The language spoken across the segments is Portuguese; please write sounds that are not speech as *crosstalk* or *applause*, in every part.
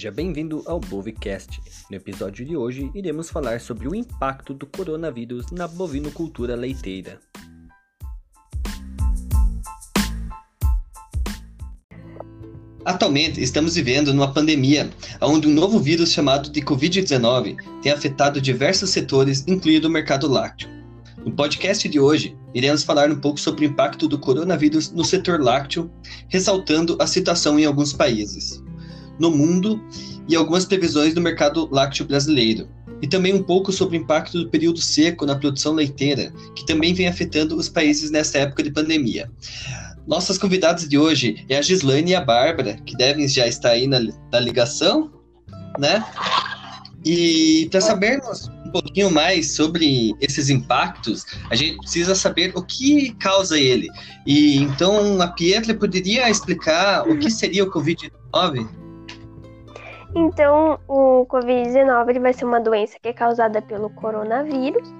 Seja bem-vindo ao Bovicast. No episódio de hoje, iremos falar sobre o impacto do coronavírus na bovinocultura leiteira. Atualmente, estamos vivendo numa pandemia onde um novo vírus chamado de Covid-19 tem afetado diversos setores, incluindo o mercado lácteo. No podcast de hoje, iremos falar um pouco sobre o impacto do coronavírus no setor lácteo, ressaltando a situação em alguns países, no mundo e algumas previsões do mercado lácteo brasileiro. E também um pouco sobre o impacto do período seco na produção leiteira, que também vem afetando os países nesta época de pandemia. Nossas convidadas de hoje é a Gislaine e a Bárbara, que devem já estar aí na, na ligação, né? E para sabermos um pouquinho mais sobre esses impactos, a gente precisa saber o que causa ele. E então a Pietra poderia explicar o que seria o Covid-19? Então, o Covid-19 vai ser uma doença que é causada pelo coronavírus.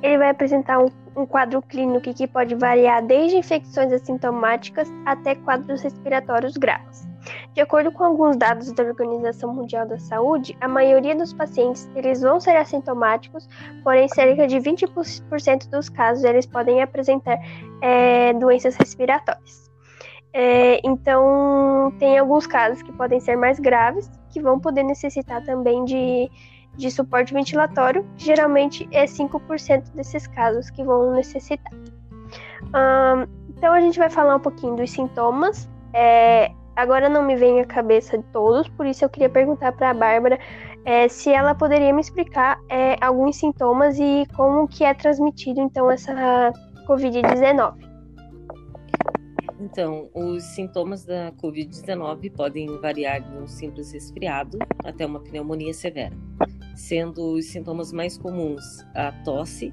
Ele vai apresentar um, um quadro clínico que pode variar desde infecções assintomáticas até quadros respiratórios graves. De acordo com alguns dados da Organização Mundial da Saúde, a maioria dos pacientes eles vão ser assintomáticos, porém cerca de 20% dos casos eles podem apresentar é, doenças respiratórias. É, então, tem alguns casos que podem ser mais graves, que vão poder necessitar também de, de suporte ventilatório, geralmente é 5% desses casos que vão necessitar. Então, a gente vai falar um pouquinho dos sintomas. É, Agora não me vem à cabeça de todos, por isso eu queria perguntar para a Bárbara é, se ela poderia me explicar é, alguns sintomas e como que é transmitido então essa Covid-19. Então, os sintomas da Covid-19 podem variar de um simples resfriado até uma pneumonia severa, sendo os sintomas mais comuns a tosse,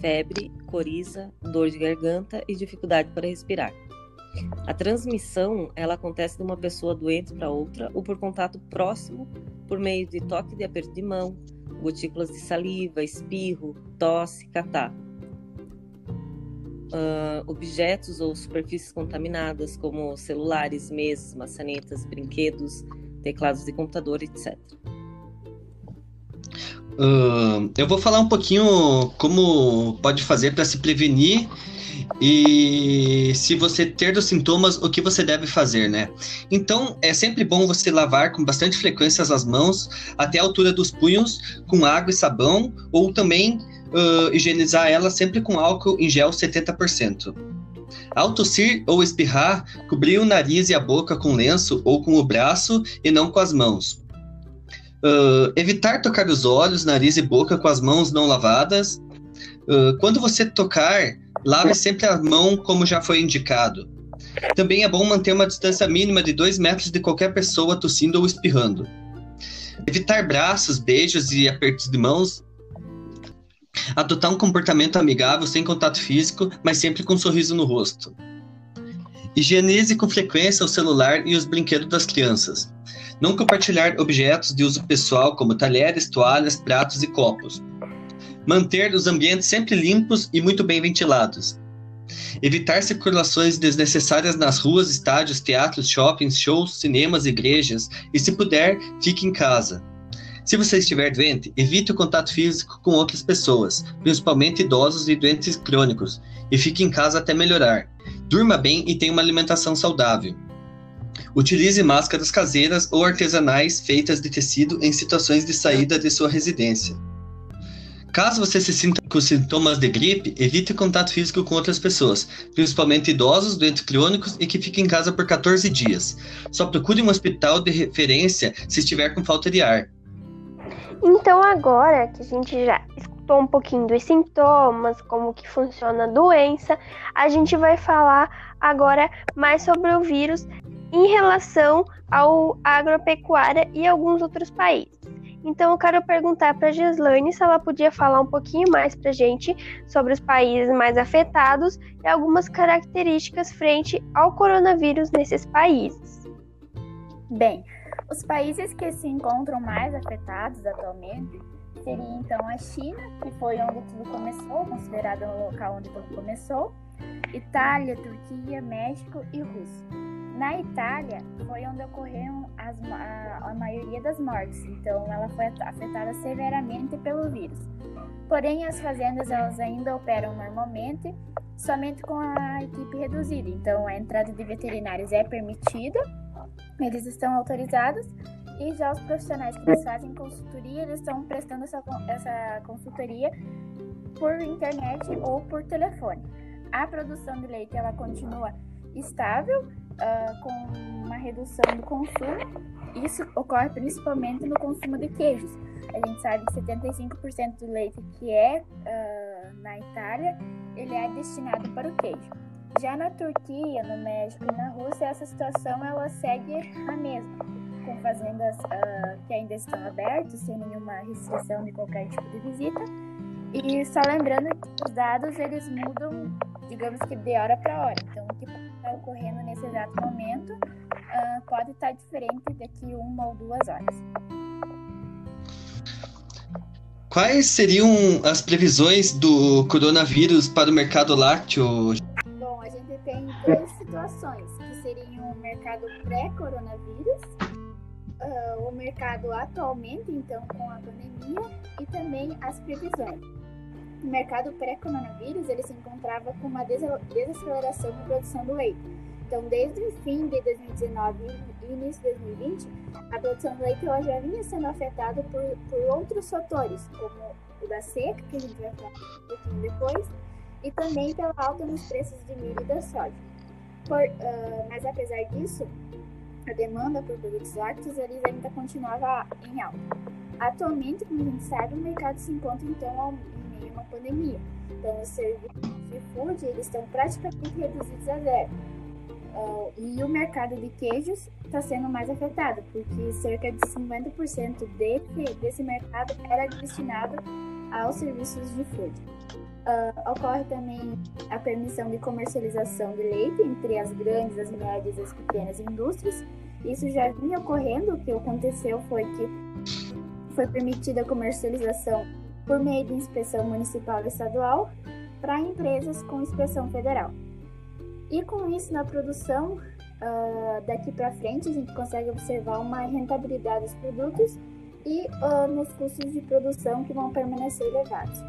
febre, coriza, dor de garganta e dificuldade para respirar. A transmissão ela acontece de uma pessoa doente para outra ou por contato próximo por meio de toque de aperto de mão, gotículas de saliva, espirro, tosse, catarro. Uh, objetos ou superfícies contaminadas, como celulares, mesas, maçanetas, brinquedos, teclados de computador, etc. Uh, eu vou falar um pouquinho como pode fazer para se prevenir e se você ter os sintomas, o que você deve fazer, né? Então, é sempre bom você lavar com bastante frequência as mãos até a altura dos punhos com água e sabão, ou também uh, higienizar ela sempre com álcool em gel 70%. Ao tossir ou espirrar, cobrir o nariz e a boca com lenço ou com o braço e não com as mãos. Uh, evitar tocar os olhos, nariz e boca com as mãos não lavadas. Uh, quando você tocar, Lave sempre a mão como já foi indicado. Também é bom manter uma distância mínima de 2 metros de qualquer pessoa tossindo ou espirrando. Evitar braços, beijos e apertos de mãos. Adotar um comportamento amigável sem contato físico, mas sempre com um sorriso no rosto. Higienize com frequência o celular e os brinquedos das crianças. Não compartilhar objetos de uso pessoal como talheres, toalhas, pratos e copos manter os ambientes sempre limpos e muito bem ventilados, evitar circulações desnecessárias nas ruas, estádios, teatros, shoppings, shows, cinemas, igrejas e, se puder, fique em casa. Se você estiver doente, evite o contato físico com outras pessoas, principalmente idosos e doentes crônicos, e fique em casa até melhorar. Durma bem e tenha uma alimentação saudável. Utilize máscaras caseiras ou artesanais feitas de tecido em situações de saída de sua residência. Caso você se sinta com sintomas de gripe, evite contato físico com outras pessoas, principalmente idosos, doentes crônicos e que fiquem em casa por 14 dias. Só procure um hospital de referência se estiver com falta de ar. Então agora que a gente já escutou um pouquinho dos sintomas, como que funciona a doença, a gente vai falar agora mais sobre o vírus em relação ao agropecuária e alguns outros países. Então eu quero perguntar para a Gislaine se ela podia falar um pouquinho mais para a gente sobre os países mais afetados e algumas características frente ao coronavírus nesses países. Bem, os países que se encontram mais afetados atualmente seria então a China, que foi onde tudo começou, considerado o local onde tudo começou, Itália, Turquia, México e Rússia. Na Itália, foi onde ocorreram as, a, a maioria das mortes, então ela foi afetada severamente pelo vírus. Porém, as fazendas elas ainda operam normalmente, somente com a equipe reduzida. Então, a entrada de veterinários é permitida, eles estão autorizados, e já os profissionais que eles fazem consultoria, eles estão prestando essa, essa consultoria por internet ou por telefone. A produção de leite ela continua estável, uh, com uma redução do consumo. Isso ocorre principalmente no consumo de queijos. A gente sabe que 75% do leite que é uh, na Itália, ele é destinado para o queijo. Já na Turquia, no México e na Rússia, essa situação ela segue a mesma, com fazendas uh, que ainda estão abertas, sem nenhuma restrição de qualquer tipo de visita. E só lembrando que os dados eles mudam, digamos que de hora para hora. Então, o que está ocorrendo nesse exato momento uh, pode estar diferente daqui uma ou duas horas. Quais seriam as previsões do coronavírus para o mercado lácteo? Três situações, que seriam o mercado pré-coronavírus, uh, o mercado atualmente, então, com a pandemia, e também as previsões. O mercado pré-coronavírus, ele se encontrava com uma desaceleração na produção do leite então, desde o fim de 2019 e início de 2020, a produção de leite já vinha sendo afetada por, por outros fatores, como o da seca, que a gente vai falar um pouquinho depois, e também pela alta nos preços de milho e da soja. Por, uh, mas apesar disso, a demanda por produtos lácteos eles ainda continuava em alta. Atualmente, como a gente sabe, o mercado se encontra então em meio a uma pandemia. Então, os serviços de food eles estão praticamente reduzidos a zero Uh, e o mercado de queijos está sendo mais afetado, porque cerca de 50% desse, desse mercado era destinado aos serviços de food. Uh, ocorre também a permissão de comercialização de leite entre as grandes, as médias e as pequenas indústrias. Isso já vinha ocorrendo, o que aconteceu foi que foi permitida a comercialização por meio de inspeção municipal e estadual para empresas com inspeção federal. E com isso, na produção, uh, daqui para frente, a gente consegue observar uma rentabilidade dos produtos e uh, nos custos de produção que vão permanecer elevados.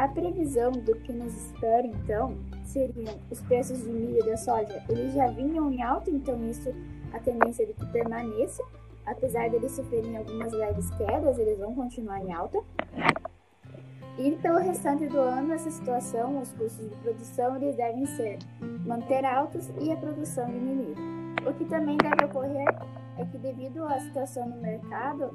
A previsão do que nos espera, então, seriam os preços de milho e da soja. Eles já vinham em alta, então isso a tendência é de que permaneça. Apesar de eles sofrerem algumas leves quedas, eles vão continuar em alta. E pelo restante do ano, essa situação, os custos de produção, eles devem ser manter altos e a produção diminuir. O que também deve ocorrer é que devido à situação no mercado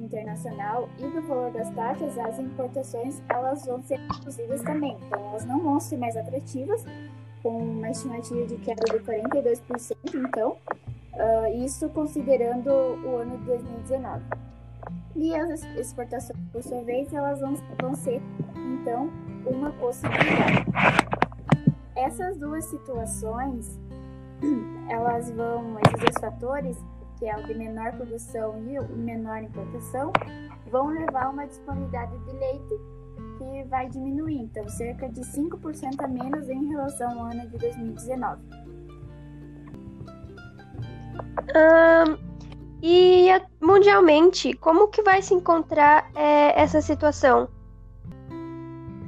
internacional e do valor das taxas, as importações elas vão ser reduzidas também. Então, elas não vão ser mais atrativas, com uma estimativa de queda de 42%, então, uh, isso considerando o ano de 2019. E as exportações, por sua vez, elas vão, vão ser, então, uma possibilidade. Essas duas situações, *clears throat* elas vão, esses dois fatores, que é o de menor produção e o menor importação, vão levar uma disponibilidade de leite que vai diminuir, então cerca de 5% a menos em relação ao ano de 2019. Um, e mundialmente, como que vai se encontrar é, essa situação?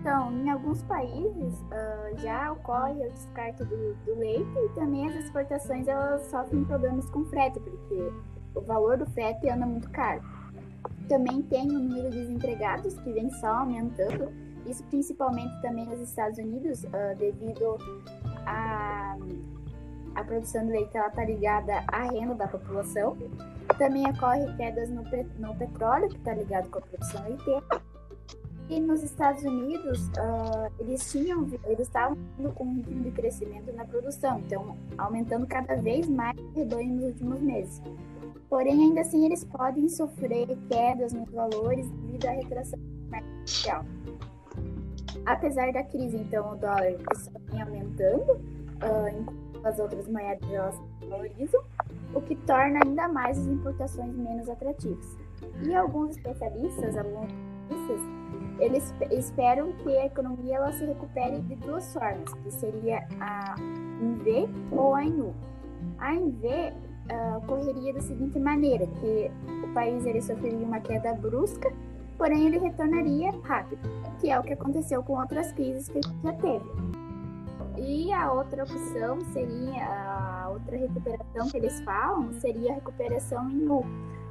Então, em alguns países uh, já ocorre o descarte do, do, leite e também as exportações elas sofrem problemas com frete, porque o valor do frete anda muito caro. Também tem o número de desempregados que vem só aumentando, isso principalmente também nos Estados Unidos, uh, devido a a produção de leite está ligada à renda da população. Também ocorre quedas no, no petróleo, que está ligado com a produção leiteira. E nos Estados Unidos, uh, eles tinham, eles estavam com um ritmo de crescimento na produção, então aumentando cada vez mais o rebanho nos últimos meses. Porém, ainda assim, eles podem sofrer quedas nos valores devido à retração comercial. Apesar da crise, então, o dólar está aumentando, uh, as outras moedas elas valorizam, o que torna ainda mais as importações menos atrativas. E alguns especialistas, alguns especialistas, eles esperam que a economia ela se recupere de duas formas, que seria a em V ou a em U. A ANV uh, ocorreria da seguinte maneira, que o país ele sofreria uma queda brusca, porém ele retornaria rápido, que é o que aconteceu com outras crises que já teve. E a outra opção seria, a outra recuperação que eles falam, seria a recuperação em U,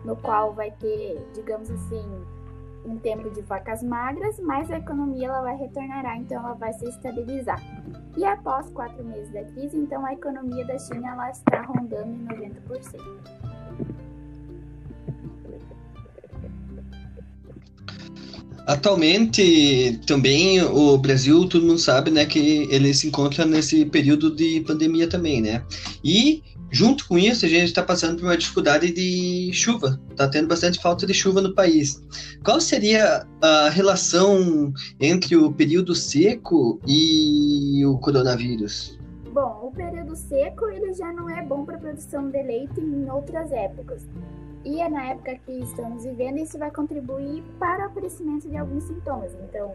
no qual vai ter, digamos assim, um tempo de vacas magras, mas a economia ela vai retornará, então ela vai se estabilizar. E após quatro meses da crise, então a economia da China ela está rondando em 90%. Atualmente, também o Brasil, todo mundo sabe, né, que ele se encontra nesse período de pandemia também, né? E Junto com isso, a gente está passando por uma dificuldade de chuva. Está tendo bastante falta de chuva no país. Qual seria a relação entre o período seco e o coronavírus? Bom, o período seco ele já não é bom para a produção de leite em outras épocas. E é na época que estamos vivendo, isso vai contribuir para o aparecimento de alguns sintomas. Então,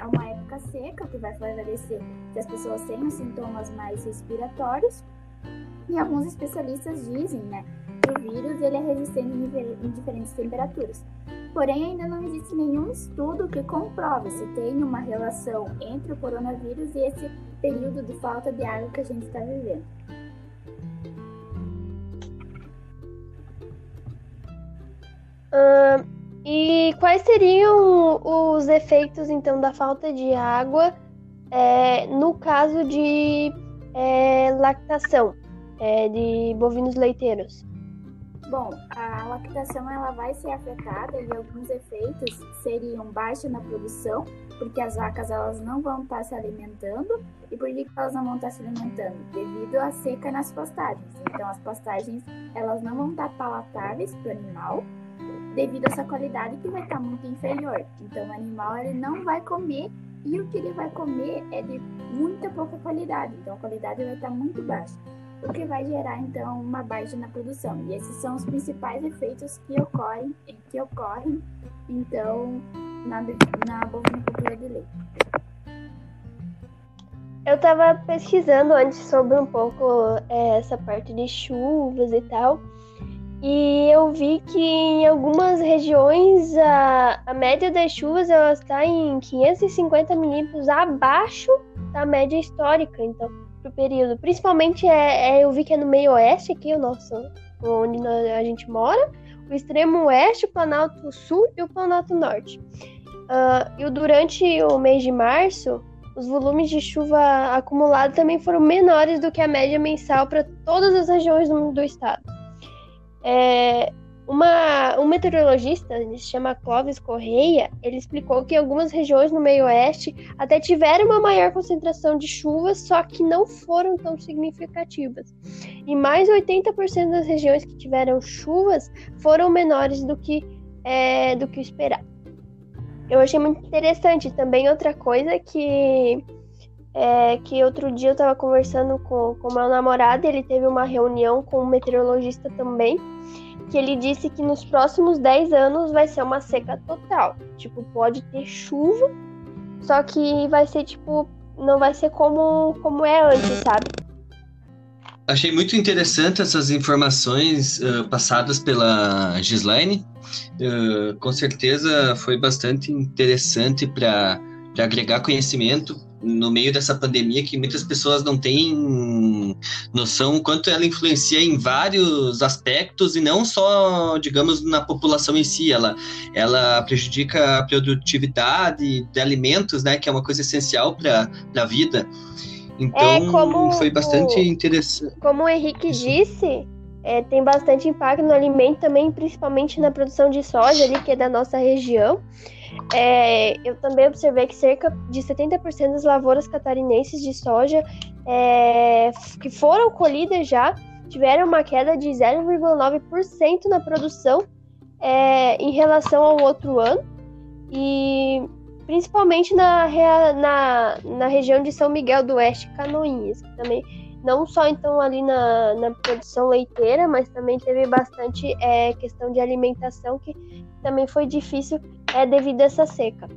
é uma época seca que vai favorecer que as pessoas tenham sintomas mais respiratórios e alguns especialistas dizem, né, que o vírus ele é resistente em diferentes temperaturas. Porém, ainda não existe nenhum estudo que comprove se tem uma relação entre o coronavírus e esse período de falta de água que a gente está vivendo. E quais seriam os efeitos então da falta de água é, no caso de é, lactação? É, de bovinos leiteiros? Bom, a lactação ela vai ser afetada e alguns efeitos seriam baixa na produção, porque as vacas elas não vão estar se alimentando. E por que elas não vão estar se alimentando? Devido à seca nas pastagens. Então as pastagens elas não vão estar palatáveis para o animal, devido a essa qualidade que vai estar muito inferior. Então o animal ele não vai comer e o que ele vai comer é de muita pouca qualidade. Então a qualidade vai estar muito baixa o que vai gerar então uma baixa na produção. E esses são os principais efeitos que ocorrem, que ocorrem então na, na bovinocultura de leite. Eu estava pesquisando antes sobre um pouco é, essa parte de chuvas e tal, e eu vi que em algumas regiões a, a média das chuvas está em 550 milímetros abaixo da média histórica. Então, pro período. Principalmente é, é, eu vi que é no meio oeste aqui, o nosso, onde a gente mora, o extremo oeste, o Planalto Sul e o Planalto Norte. Uh, e durante o mês de março, os volumes de chuva acumulados também foram menores do que a média mensal para todas as regiões do, do estado. É, uma, um meteorologista, ele se chama Clóvis Correia, ele explicou que algumas regiões no meio oeste até tiveram uma maior concentração de chuvas, só que não foram tão significativas. E mais 80% das regiões que tiveram chuvas foram menores do que, é, do que esperado. Eu achei muito interessante também outra coisa que é, que outro dia eu estava conversando com o meu namorado, ele teve uma reunião com um meteorologista também, que ele disse que nos próximos 10 anos vai ser uma seca total. Tipo, pode ter chuva, só que vai ser tipo, não vai ser como como é antes, sabe? Achei muito interessante essas informações uh, passadas pela Gislaine. Uh, com certeza foi bastante interessante para agregar conhecimento no meio dessa pandemia que muitas pessoas não têm noção quanto ela influencia em vários aspectos e não só, digamos, na população em si, ela, ela prejudica a produtividade de alimentos, né, que é uma coisa essencial para a vida. Então, é foi bastante o, interessante. Como o Henrique disse, é, tem bastante impacto no alimento também, principalmente na produção de soja ali, que é da nossa região. É, eu também observei que cerca de 70% das lavouras catarinenses de soja é, que foram colhidas já tiveram uma queda de 0,9% na produção é, em relação ao outro ano. E principalmente na, na, na região de São Miguel do Oeste, Canoinhas, que também não só então ali na, na produção leiteira, mas também teve bastante é, questão de alimentação que também foi difícil é, devido a essa seca.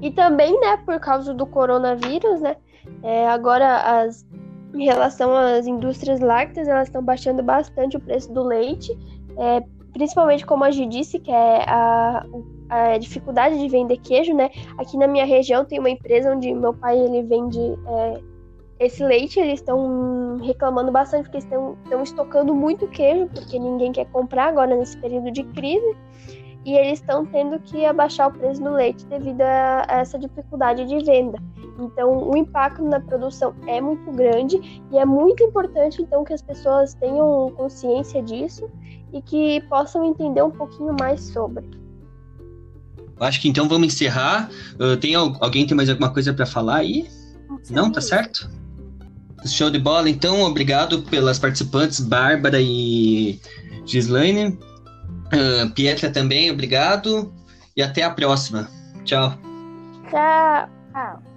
E também, né, por causa do coronavírus, né, é, agora as, em relação às indústrias lácteas, elas estão baixando bastante o preço do leite, é, principalmente como a Gi disse, que é a, a, dificuldade de vender queijo, né? Aqui na minha região tem uma empresa onde meu pai ele vende é, esse leite, eles estão reclamando bastante porque estão, estão estocando muito queijo, porque ninguém quer comprar agora nesse período de crise e eles estão tendo que abaixar o preço do leite devido a, essa dificuldade de venda. Então, o impacto na produção é muito grande e é muito importante então que as pessoas tenham consciência disso e que possam entender um pouquinho mais sobre. Acho que então vamos encerrar. Uh, tem alguém tem mais alguma coisa para falar aí? Não, tá certo? Show de bola. Então, obrigado pelas participantes, Bárbara e Gislaine. Uh, Pietra também, obrigado. E até a próxima. Tchau. Tchau. Tchau.